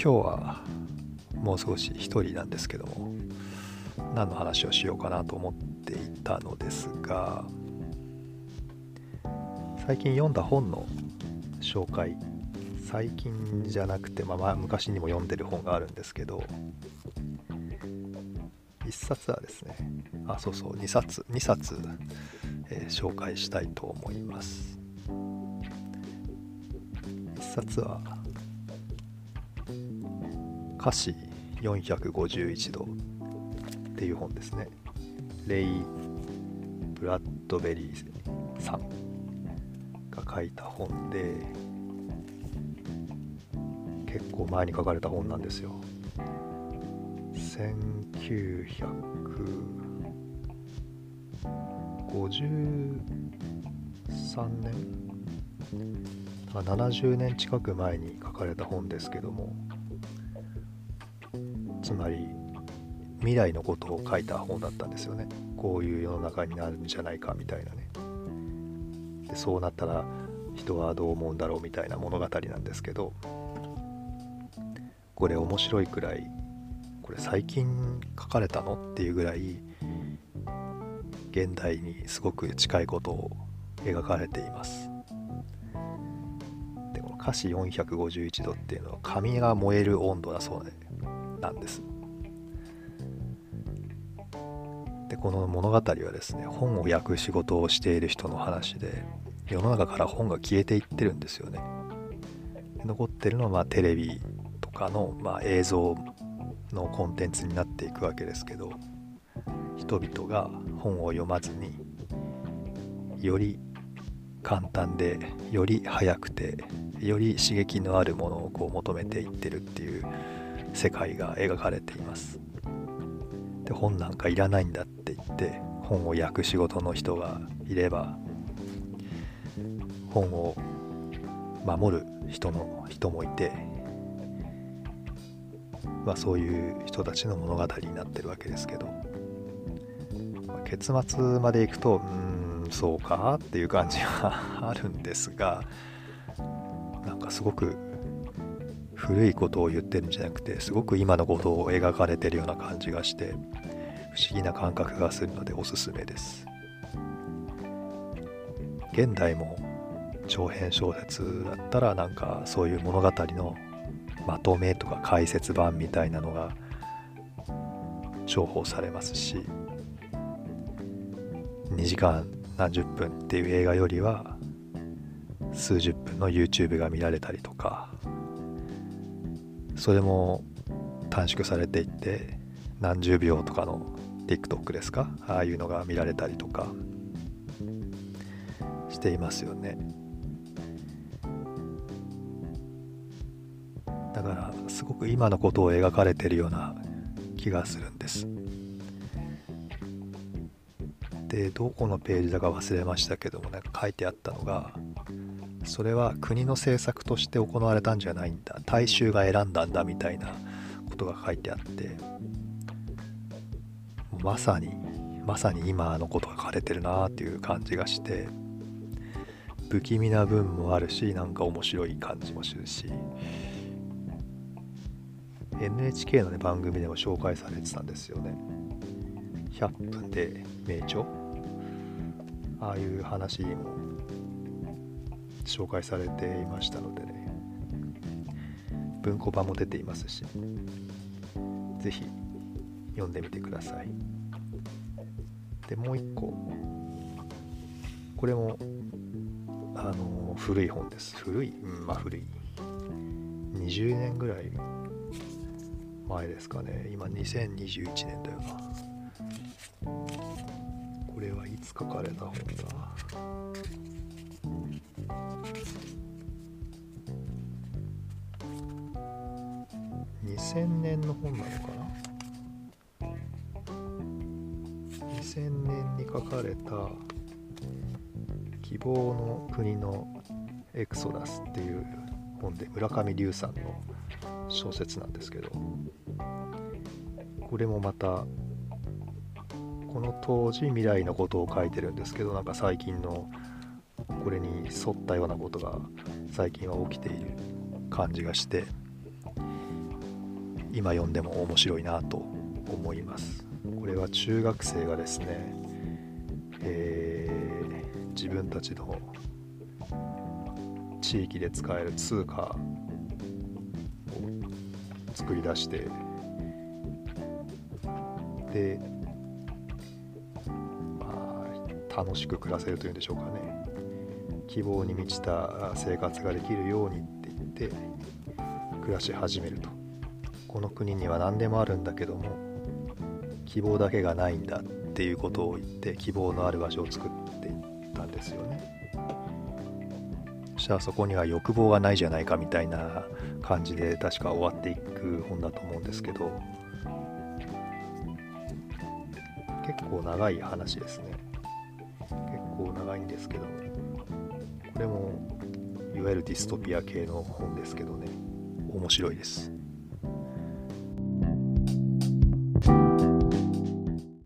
今日はもう少し一人なんですけども何の話をしようかなと思っていたのですが最近読んだ本の紹介最近じゃなくて、まあ、まあ昔にも読んでる本があるんですけど1冊はですねあそうそう2冊2冊、えー、紹介したいと思います。1冊は歌詞451度っていう本ですね。レイ・ブラッドベリーさんが書いた本で結構前に書かれた本なんですよ。1953年？70年近く前に書かれた本ですけども。つまり未来のことを書いた本だったんですよね。こういう世の中になるんじゃないかみたいなね。でそうなったら人はどう思うんだろうみたいな物語なんですけどこれ面白いくらいこれ最近書かれたのっていうぐらい現代にすごく近いことを描かれています。でこの歌詞451度っていうのは紙が燃える温度だそうで。なんです。でこの物語はですね本を焼く仕事をしている人の話で世の中から本が消えていってるんですよね。残ってるのはまテレビとかのま映像のコンテンツになっていくわけですけど人々が本を読まずにより簡単でより早くてより刺激のあるものをこう求めていってるっていう世界が描かれています。で本なんかいらないんだって言って本を焼く仕事の人がいれば本を守る人の人もいてまあ、そういう人たちの物語になってるわけですけど、まあ、結末までいくとうんそうかっていう感じはあるんですがなんかすごく古いことを言ってるんじゃなくてすごく今のことを描かれてるような感じがして不思議な感覚がするのでおすすめです。現代も長編小説だったらなんかそういう物語のまとめとか解説版みたいなのが重宝されますし2時間何十分っていう映画よりは数十分の YouTube が見られたりとかそれも短縮されていって何十秒とかの TikTok ですか？ああいうのが見られたりとか。していますよね。だからすごく今のことを描かれてるような気がするんです。でどこのページだか忘れましたけどもなんか書いてあったのがそれは国の政策として行われたんじゃないんだ。大衆が選んだんだみたいなことが書いてあって。まさにまさに今のことが書かれてるなっていう感じがして。不気味な文もあるしなんか面白い感じもするし。NHK の、ね、番組でも紹介されてたんですよね。100分で名著？ああいう話も紹介されていましたのでね。文庫版も出ていますし是非読んでみてください。でもう一個。これもあの古い本です。古い、うん、まあ古い。20年ぐらい前ですかね。今2021年だよな。これはいつ書かれた本だ？2000年の本なのかな？2000年に書かれた「希望の国のエクソダス」っていう本で村上龍さんの小説なんですけどこれもまたこの当時未来のことを書いてるんですけどなんか最近のこれに沿ったようなことが最近は起きている感じがして今読んでも面白いなと思います。これは中学生がですね、えー、自分たちの地域で使える通貨を作り出してでまあ楽しく暮らせるというんでしょうかね。希望に満ちた生活ができるようにって言って暮らし始めると。この国には何でもあるんだけども希望だけがないんだっていうことを言って希望のある場所を作っていったんですよね。そしたらそこには欲望がないじゃないかみたいな感じで確か終わっていく本だと思うんですけど結構長い話ですね。結構長いんですけどれもいわゆるディストピア系の本ですけどね。面白いです。